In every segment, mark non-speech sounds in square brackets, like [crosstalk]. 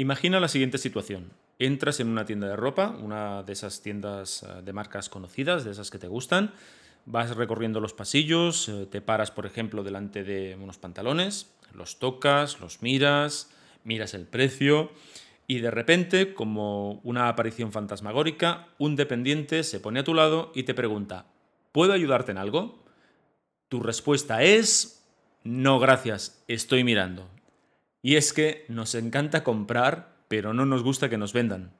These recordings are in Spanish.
Imagina la siguiente situación. Entras en una tienda de ropa, una de esas tiendas eh, de marcas conocidas, de esas que te gustan, vas recorriendo los pasillos, eh, te paras, por ejemplo, delante de unos pantalones, los tocas, los miras, miras el precio y de repente, como una aparición fantasmagórica, un dependiente se pone a tu lado y te pregunta, ¿puedo ayudarte en algo? Tu respuesta es, no gracias, estoy mirando. Y es que nos encanta comprar, pero no nos gusta que nos vendan.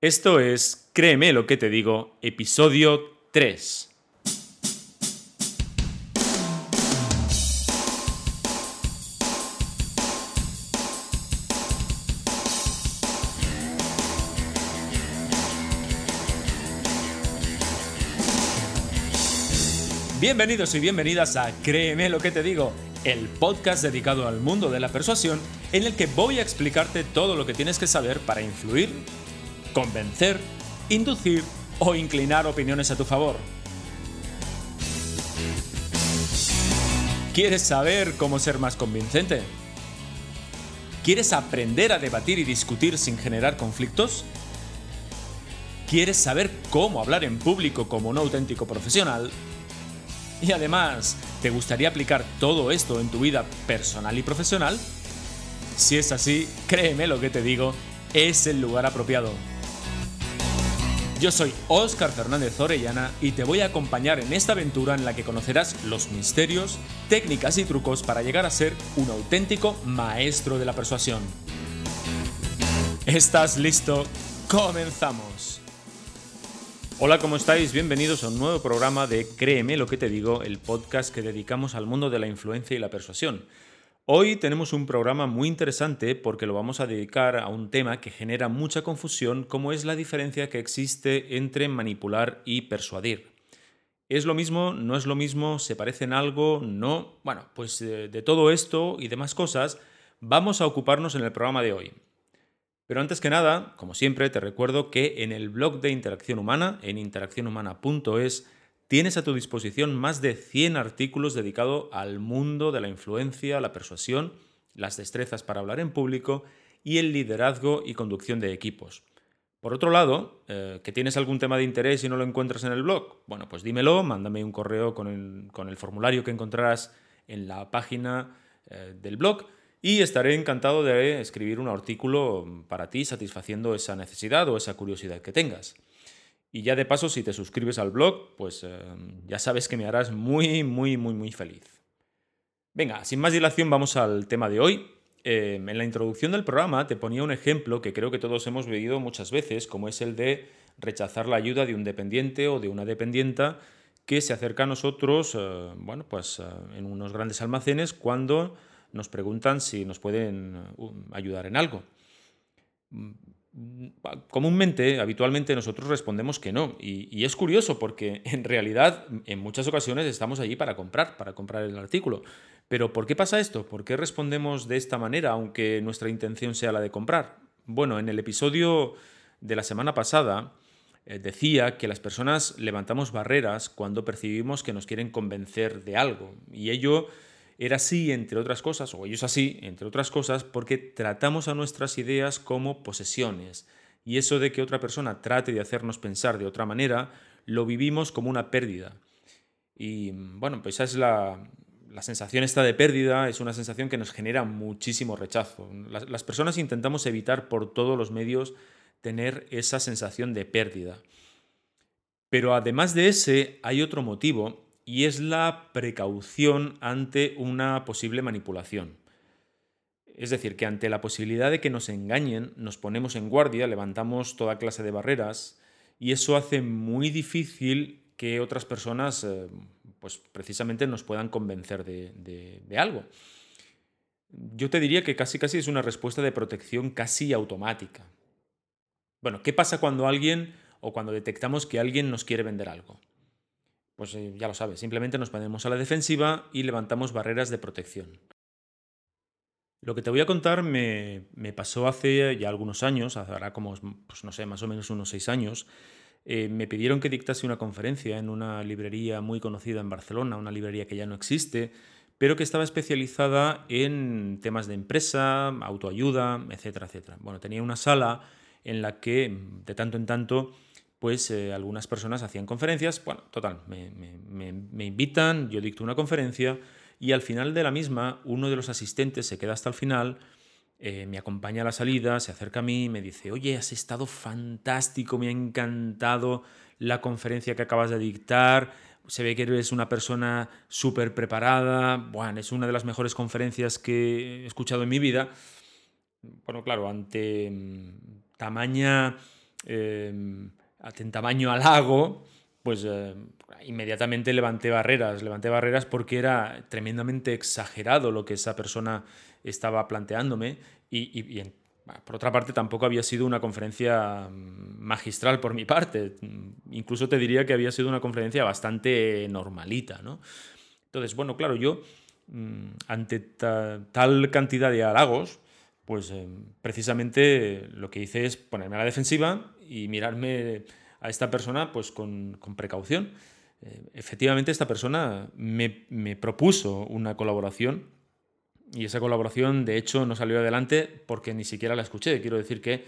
Esto es, créeme lo que te digo, episodio 3. Bienvenidos y bienvenidas a Créeme lo que te digo, el podcast dedicado al mundo de la persuasión en el que voy a explicarte todo lo que tienes que saber para influir, convencer, inducir o inclinar opiniones a tu favor. ¿Quieres saber cómo ser más convincente? ¿Quieres aprender a debatir y discutir sin generar conflictos? ¿Quieres saber cómo hablar en público como un auténtico profesional? Y además, ¿te gustaría aplicar todo esto en tu vida personal y profesional? Si es así, créeme lo que te digo, es el lugar apropiado. Yo soy Óscar Fernández Orellana y te voy a acompañar en esta aventura en la que conocerás los misterios, técnicas y trucos para llegar a ser un auténtico maestro de la persuasión. ¿Estás listo? ¡Comenzamos! Hola, ¿cómo estáis? Bienvenidos a un nuevo programa de Créeme lo que te digo, el podcast que dedicamos al mundo de la influencia y la persuasión. Hoy tenemos un programa muy interesante porque lo vamos a dedicar a un tema que genera mucha confusión, como es la diferencia que existe entre manipular y persuadir. ¿Es lo mismo? ¿No es lo mismo? ¿Se parecen algo? ¿No? Bueno, pues de, de todo esto y demás cosas vamos a ocuparnos en el programa de hoy. Pero antes que nada, como siempre, te recuerdo que en el blog de Interacción Humana, en interaccionhumana.es, tienes a tu disposición más de 100 artículos dedicados al mundo de la influencia, la persuasión, las destrezas para hablar en público y el liderazgo y conducción de equipos. Por otro lado, eh, que tienes algún tema de interés y no lo encuentras en el blog, bueno, pues dímelo, mándame un correo con el, formulario que encontrarás en la página eh, del blog y estaré encantado de escribir un artículo para ti satisfaciendo esa necesidad o esa curiosidad que tengas. Y ya de paso, si te suscribes al blog, pues eh, ya sabes que me harás muy, muy, muy, muy feliz. Venga, sin más dilación vamos al tema de hoy. Eh, en la introducción del programa te ponía un ejemplo que creo que todos hemos vivido muchas veces, como es el de rechazar la ayuda de un dependiente o de una dependienta que se acerca a nosotros, eh, bueno, pues en unos grandes almacenes cuando nos preguntan si nos pueden uh, ayudar en algo. Mm, comúnmente, habitualmente, nosotros respondemos que no. Y, es curioso porque [laughs] en realidad en muchas ocasiones estamos allí para comprar, para comprar el artículo. Pero ¿por qué pasa esto? ¿Por qué respondemos de esta manera aunque nuestra intención sea la de comprar? Bueno, en el episodio de la semana pasada eh, decía que las personas levantamos barreras cuando percibimos que nos quieren convencer de algo. Y ello era así, entre otras cosas, o ellos así, entre otras cosas, porque tratamos a nuestras ideas como posesiones. Y eso de que otra persona trate de hacernos pensar de otra manera, lo vivimos como una pérdida. Y bueno, pues esa es la, la sensación esta de pérdida es una sensación que nos genera muchísimo rechazo. Las, personas intentamos evitar por todos los medios tener esa sensación de pérdida. Pero además de ese, hay otro motivo y es la precaución ante una posible manipulación. Es decir, que ante la posibilidad de que nos engañen, nos ponemos en guardia, levantamos toda clase de barreras y eso hace muy difícil que otras personas eh, pues precisamente nos puedan convencer de, algo. Yo te diría que casi casi es una respuesta de protección casi automática. Bueno, ¿qué pasa cuando alguien o cuando detectamos que alguien nos quiere vender algo? Pues eh, ya lo sabes, simplemente nos ponemos a la defensiva y levantamos barreras de protección. Lo que te voy a contar me, pasó hace ya algunos años, ahora como, pues no sé, más o menos unos seis años, eh, me pidieron que dictase una conferencia en una librería muy conocida en Barcelona, una librería que ya no existe, pero que estaba especializada en temas de empresa, autoayuda, etcétera, etcétera. Bueno, tenía una sala en la que de tanto en tanto pues eh, algunas personas hacían conferencias. Bueno, total, me, invitan, yo dicto una conferencia y al final de la misma uno de los asistentes se queda hasta el final eh, me acompaña a la salida, se acerca a mí y me dice, oye, has estado fantástico, me ha encantado la conferencia que acabas de dictar, se ve que eres una persona súper preparada, bueno, es una de las mejores conferencias que he escuchado en mi vida. Bueno, claro, ante mm, tamaña, eh, ante tamaño halago, pues eh, inmediatamente levanté barreras, levanté barreras porque era tremendamente exagerado lo que esa persona estaba planteándome y, por otra parte tampoco había sido una conferencia magistral por mi parte, incluso te diría que había sido una conferencia bastante normalita, ¿no? Entonces, bueno, claro, yo mm, ante tal cantidad de halagos, pues eh, precisamente lo que hice es ponerme a la defensiva y mirarme a esta persona pues con, precaución. Eh, efectivamente, esta persona me, me, propuso una colaboración y esa colaboración, de hecho, no salió adelante porque ni siquiera la escuché. Quiero decir que, eh,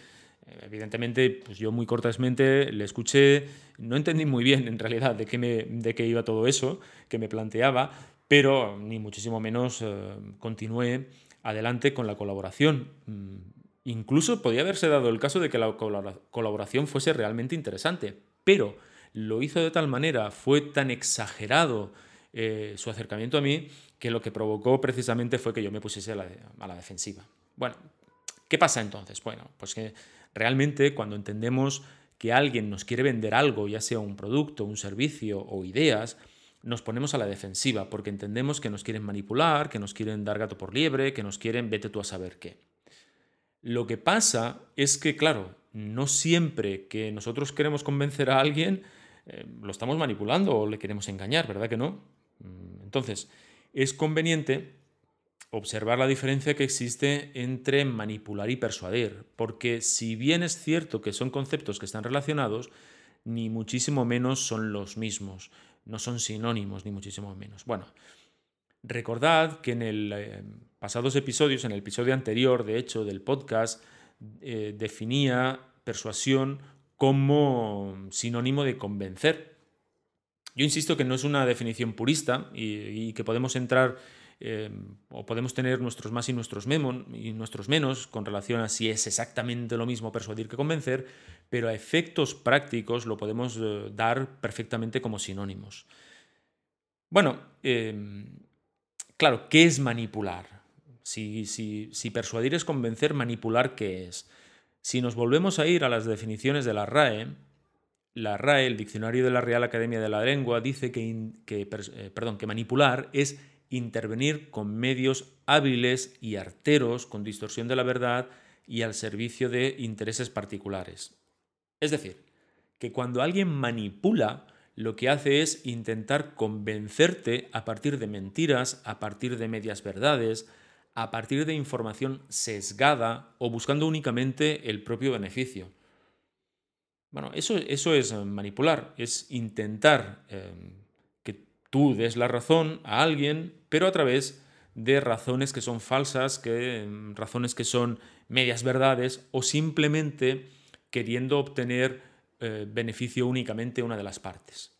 evidentemente, pues yo muy cortésmente le escuché, no entendí muy bien en realidad de qué, me, de qué iba todo eso que me planteaba, pero ni muchísimo menos eh, continué adelante con la colaboración. Incluso podía haberse dado el caso de que la colaboración fuese realmente interesante, pero lo hizo de tal manera, fue tan exagerado eh, su acercamiento a mí, que lo que provocó precisamente fue que yo me pusiese a la, a la defensiva. Bueno, ¿qué pasa entonces? Bueno, pues que realmente cuando entendemos que alguien nos quiere vender algo, ya sea un producto, un servicio o ideas, nos ponemos a la defensiva porque entendemos que nos quieren manipular, que nos quieren dar gato por liebre, que nos quieren vete tú a saber qué. Lo que pasa es que, claro, no siempre que nosotros queremos convencer a alguien, eh, lo estamos manipulando o le queremos engañar, ¿verdad que no? Mm, entonces, es conveniente observar la diferencia que existe entre manipular y persuadir, porque si bien es cierto que son conceptos que están relacionados, ni muchísimo menos son los mismos, no son sinónimos, ni muchísimo menos. Bueno, recordad que en el eh, pasados episodios, en el episodio anterior, de hecho, del podcast, eh, definía persuasión como sinónimo de convencer. Yo insisto que no es una definición purista y, que podemos entrar eh, o podemos tener nuestros más y nuestros, y nuestros menos con relación a si es exactamente lo mismo persuadir que convencer, pero a efectos prácticos lo podemos eh, dar perfectamente como sinónimos. Bueno, claro, ¿qué es manipular? Si, persuadir es convencer, manipular, ¿qué es? Si nos volvemos a ir a las definiciones de la RAE, la RAE, el Diccionario de la Real Academia de la Lengua, dice que, eh, que manipular es intervenir con medios hábiles y arteros, con distorsión de la verdad y al servicio de intereses particulares. Es decir, que cuando alguien manipula, lo que hace es intentar convencerte a partir de mentiras, a partir de medias verdades, a partir de información sesgada o buscando únicamente el propio beneficio. Bueno, eso, eso es manipular, es intentar em, que tú des la razón a alguien, pero a través de razones que son falsas, que, em, razones que son medias verdades o simplemente queriendo obtener eh, beneficio únicamente una de las partes.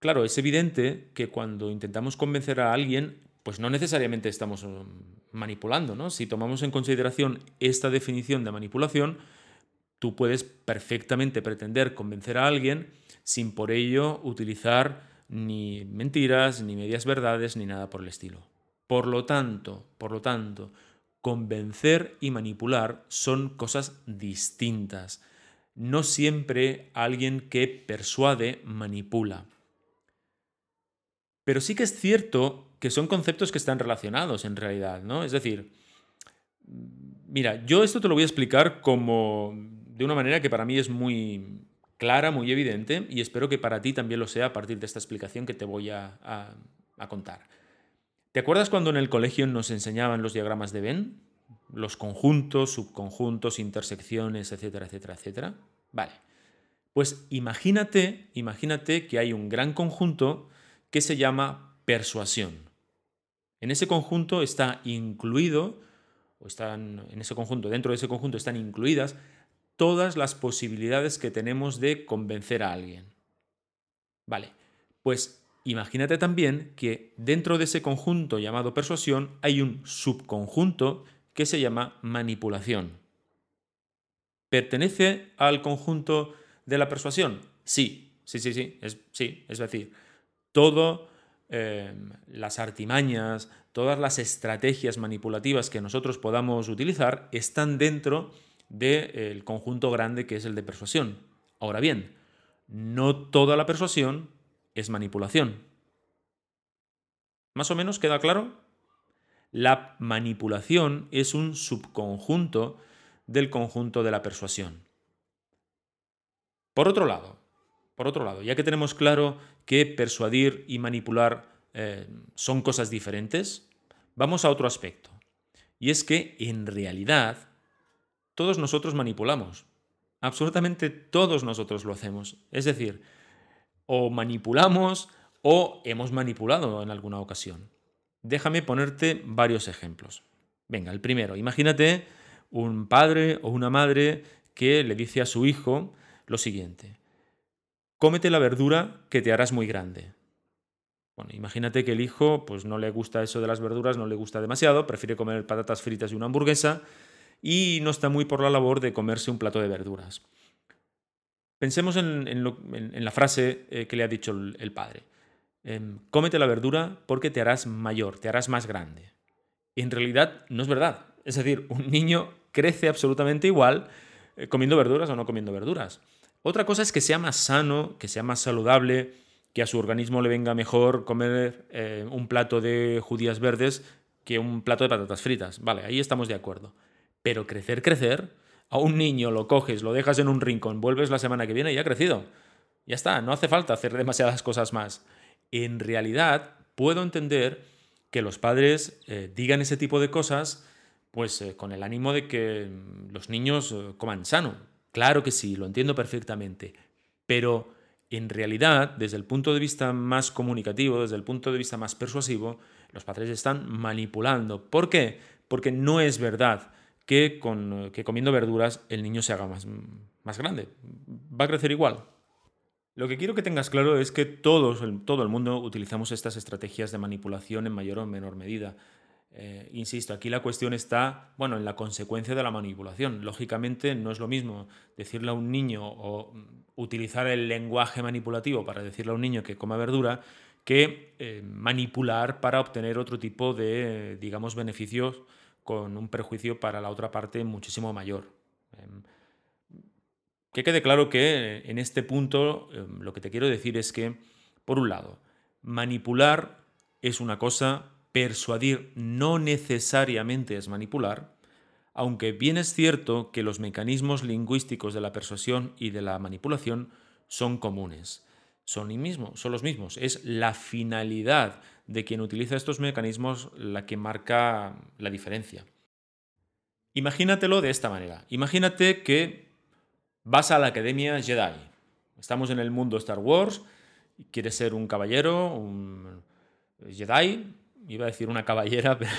Claro, es evidente que cuando intentamos convencer a alguien, pues no necesariamente estamos um, manipulando, ¿no? Si tomamos en consideración esta definición de manipulación, tú puedes perfectamente pretender convencer a alguien sin por ello utilizar ni mentiras, ni medias verdades, ni nada por el estilo. Por lo tanto, por lo tanto, convencer y manipular son cosas distintas. No siempre alguien que persuade manipula. Pero sí que es cierto que son conceptos que están relacionados en realidad, ¿no? Es decir, mira, yo esto te lo voy a explicar como de una manera que para mí es muy clara, muy evidente, y espero que para ti también lo sea a partir de esta explicación que te voy a, contar. ¿Te acuerdas cuando en el colegio nos enseñaban los diagramas de Venn? Los conjuntos, subconjuntos, intersecciones, etcétera, etcétera, etcétera. Vale. Pues imagínate, imagínate que hay un gran conjunto que se llama persuasión. En ese conjunto está incluido, o están en ese conjunto, dentro de ese conjunto están incluidas todas las posibilidades que tenemos de convencer a alguien. Vale, pues imagínate también que dentro de ese conjunto llamado persuasión hay un subconjunto que se llama manipulación. ¿Pertenece al conjunto de la persuasión? Sí, sí, sí, sí, sí, es decir, todo Em, las artimañas, todas las estrategias manipulativas que nosotros podamos utilizar están dentro del conjunto grande que es el de persuasión. Ahora bien, no toda la persuasión es manipulación. ¿Más o menos queda claro? La manipulación es un subconjunto del conjunto de la persuasión. Por otro lado, por otro lado, ya que tenemos claro que persuadir y manipular eh, son cosas diferentes, vamos a otro aspecto. Y es que en realidad todos nosotros manipulamos. Absolutamente todos nosotros lo hacemos. Es decir, o manipulamos o hemos manipulado en alguna ocasión. Déjame ponerte varios ejemplos. Venga, el primero, imagínate un padre o una madre que le dice a su hijo lo siguiente cómete la verdura que te harás muy grande. Bueno, imagínate que el hijo pues no le gusta eso de las verduras, no le gusta demasiado, prefiere comer patatas fritas y una hamburguesa y no está muy por la labor de comerse un plato de verduras. Pensemos en, la frase eh, que le ha dicho el, padre. Em, cómete la verdura porque te harás mayor, te harás más grande. Y en realidad no es verdad. Es decir, un niño crece absolutamente igual eh, comiendo verduras o no comiendo verduras. Otra cosa es que sea más sano, que sea más saludable, que a su organismo le venga mejor comer eh, un plato de judías verdes que un plato de patatas fritas. Vale, ahí estamos de acuerdo. Pero crecer, crecer, a un niño lo coges, lo dejas en un rincón, vuelves la semana que viene y ya ha crecido. Ya está, no hace falta hacer demasiadas cosas más. En realidad, puedo entender que los padres eh, digan ese tipo de cosas pues eh, con el ánimo de que los niños coman sano, Claro que sí, lo entiendo perfectamente, pero en realidad, desde el punto de vista más comunicativo, desde el punto de vista más persuasivo, los padres están manipulando. ¿Por qué? Porque no es verdad que, con, que comiendo verduras el niño se haga más, más grande. Va a crecer igual. Lo que quiero que tengas claro es que todos, todo el mundo utilizamos estas estrategias de manipulación en mayor o menor medida. Eh, insisto, aquí la cuestión está, bueno, en la consecuencia de la manipulación. Lógicamente no es lo mismo decirle a un niño o mm, utilizar el lenguaje manipulativo para decirle a un niño que coma verdura que eh, manipular para obtener otro tipo de, digamos, beneficios con un perjuicio para la otra parte muchísimo mayor. Em, que quede claro que en este punto em, lo que te quiero decir es que, por un lado, manipular es una cosa persuadir no necesariamente es manipular, aunque bien es cierto que los mecanismos lingüísticos de la persuasión y de la manipulación son comunes. Son, los mismos. Es la finalidad de quien utiliza estos mecanismos la que marca la diferencia. Imagínatelo de esta manera. Imagínate que vas a la Academia Jedi. Estamos en el mundo Star Wars, quieres ser un caballero, un Jedi, iba a decir una caballera, [laughs] pero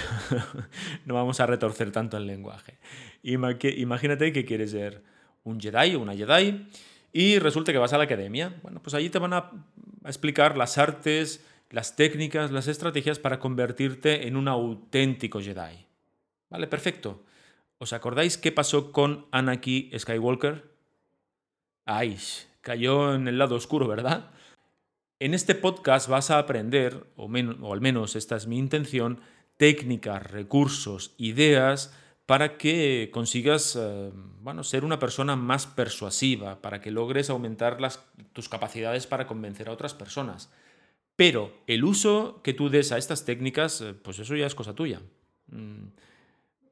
no vamos a retorcer tanto el lenguaje. Imagínate que quieres ser un Jedi o una Jedi y resulta que vas a la academia. Bueno, pues allí te van a explicar las artes, las técnicas, las estrategias para convertirte en un auténtico Jedi. Vale, perfecto. ¿Os acordáis qué pasó con Anakin Skywalker? Ay, cayó en el lado oscuro, ¿verdad? En este podcast vas a aprender, o, al menos esta es mi intención, técnicas, recursos, ideas para que consigas eh, bueno, ser una persona más persuasiva, para que logres aumentar tus capacidades para convencer a otras personas. Pero el uso que tú des a estas técnicas, eh, pues eso ya es cosa tuya. Mm,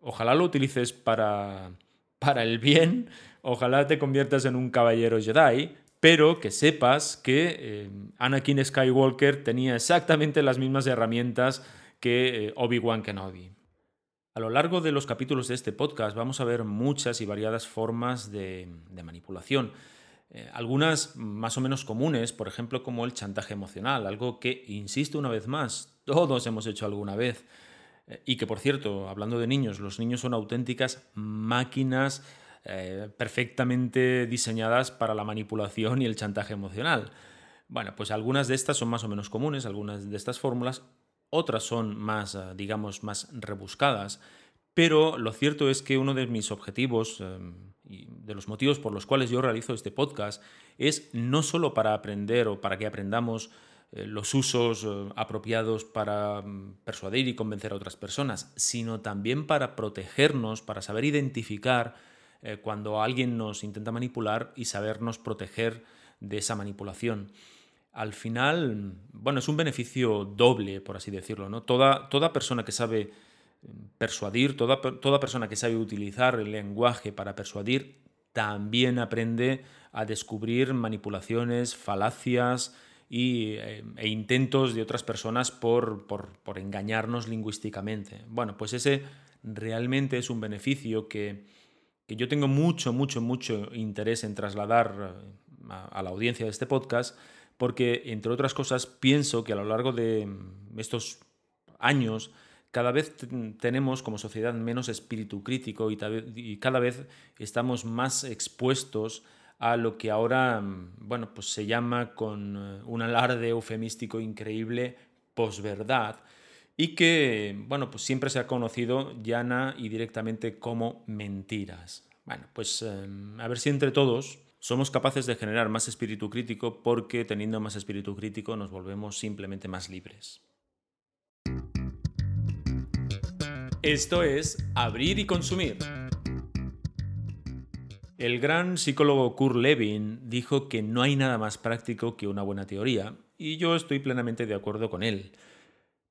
ojalá lo utilices para, para el bien, ojalá te conviertas en un caballero Jedi, pero que sepas que eh, Anakin Skywalker tenía exactamente las mismas herramientas que Obi-Wan Kenobi. A lo largo de los capítulos de este podcast vamos a ver muchas y variadas formas de, manipulación. Eh, algunas más o menos comunes, por ejemplo, como el chantaje emocional, algo que, insisto una vez más, todos hemos hecho alguna vez. Eh, y que, por cierto, hablando de niños, los niños son auténticas máquinas eh, perfectamente diseñadas para la manipulación y el chantaje emocional. Bueno, pues algunas de estas son más o menos comunes, algunas de estas fórmulas, otras son más, eh, digamos, más rebuscadas, pero lo cierto es que uno de mis objetivos em, y de los motivos por los cuales yo realizo este podcast es no solo para aprender o para que aprendamos eh, los usos eh, apropiados para mm, persuadir y convencer a otras personas, sino también para protegernos, para saber identificar cuando alguien nos intenta manipular y sabernos proteger de esa manipulación al final, bueno, es un beneficio doble, por así decirlo, ¿no? Toda, toda persona que sabe eh, persuadir, toda, toda persona que sabe utilizar el lenguaje para persuadir, también aprende a descubrir manipulaciones, falacias y, eh, e intentos de otras personas por, por, engañarnos lingüísticamente. Bueno, pues ese realmente es un beneficio que, que yo tengo mucho, mucho, mucho interés en trasladar eh, a la audiencia de este podcast porque, entre otras cosas, pienso que a lo largo de estos años cada vez tenemos como sociedad menos espíritu crítico y, cada vez estamos más expuestos a lo que ahora bueno, pues se llama con eh, un alarde eufemístico increíble posverdad y que bueno, pues siempre se ha conocido llana y directamente como mentiras. Bueno, pues em, a ver si entre todos somos capaces de generar más espíritu crítico porque teniendo más espíritu crítico nos volvemos simplemente más libres. Esto es Abrir y Consumir. El gran psicólogo Kurt Lewin dijo que no hay nada más práctico que una buena teoría, y yo estoy plenamente de acuerdo con él.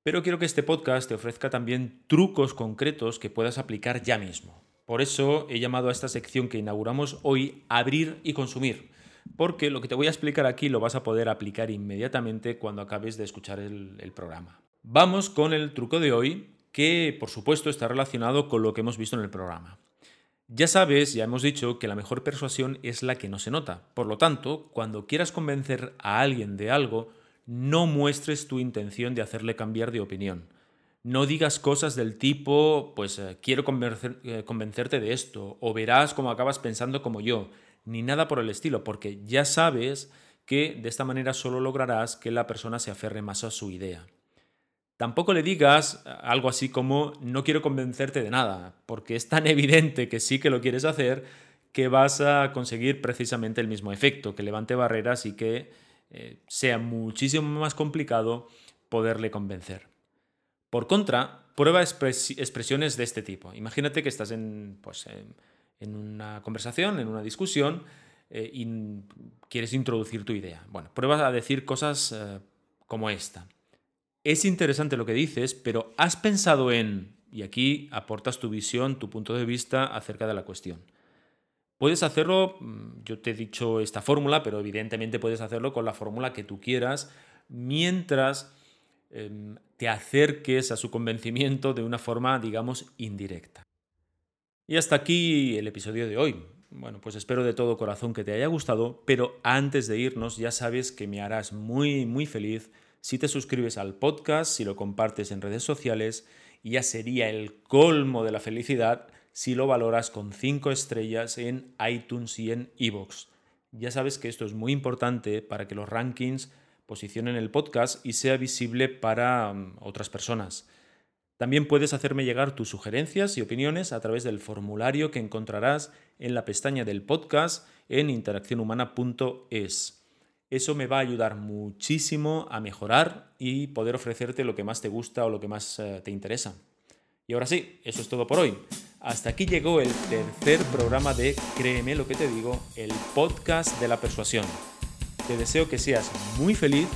Pero quiero que este podcast te ofrezca también trucos concretos que puedas aplicar ya mismo. Por eso he llamado a esta sección que inauguramos hoy Abrir y Consumir, porque lo que te voy a explicar aquí lo vas a poder aplicar inmediatamente cuando acabes de escuchar el, programa. Vamos con el truco de hoy, que por supuesto está relacionado con lo que hemos visto en el programa. Ya sabes, ya hemos dicho que la mejor persuasión es la que no se nota. Por lo tanto, cuando quieras convencer a alguien de algo, no muestres tu intención de hacerle cambiar de opinión. No digas cosas del tipo, pues eh, quiero eh, convencerte de esto, o verás cómo acabas pensando como yo, ni nada por el estilo, porque ya sabes que de esta manera solo lograrás que la persona se aferre más a su idea. Tampoco le digas eh, algo así como no quiero convencerte de nada, porque es tan [laughs] evidente que sí que lo quieres hacer que vas a conseguir precisamente el mismo efecto, que levante barreras y que sea muchísimo más complicado poderle convencer. Por contra, prueba expresiones de este tipo. Imagínate que estás en, pues, en, una conversación, en una discusión, eh, y quieres introducir tu idea. Bueno, prueba a decir cosas eh, como esta. Es interesante lo que dices, pero has pensado en, y aquí aportas tu visión, tu punto de vista acerca de la cuestión. Puedes hacerlo, mm, yo te he dicho esta fórmula, pero evidentemente puedes hacerlo con la fórmula que tú quieras, mientras Em, te acerques a su convencimiento de una forma, digamos, indirecta. Y hasta aquí el episodio de hoy. Bueno, pues espero de todo corazón que te haya gustado, pero antes de irnos ya sabes que me harás muy, muy feliz si te suscribes al podcast, si lo compartes en redes sociales, ya sería el colmo de la felicidad si lo valoras con 5 estrellas en iTunes y en iVoox. Ya sabes que esto es muy importante para que los rankings posicionen el podcast y sea visible para mm, otras personas. También puedes hacerme llegar tus sugerencias y opiniones a través del formulario que encontrarás en la pestaña del podcast en interaccionhumana.es. Eso me va a ayudar muchísimo a mejorar y poder ofrecerte lo que más te gusta o lo que más eh, te interesa. Y ahora sí, eso es todo por hoy. Hasta aquí llegó el tercer programa de Créeme lo que te digo, el podcast de la persuasión. Te deseo que seas muy feliz,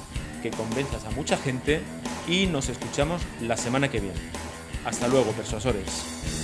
que convenzas a mucha gente y nos escuchamos la semana que viene. Hasta luego, persuasores.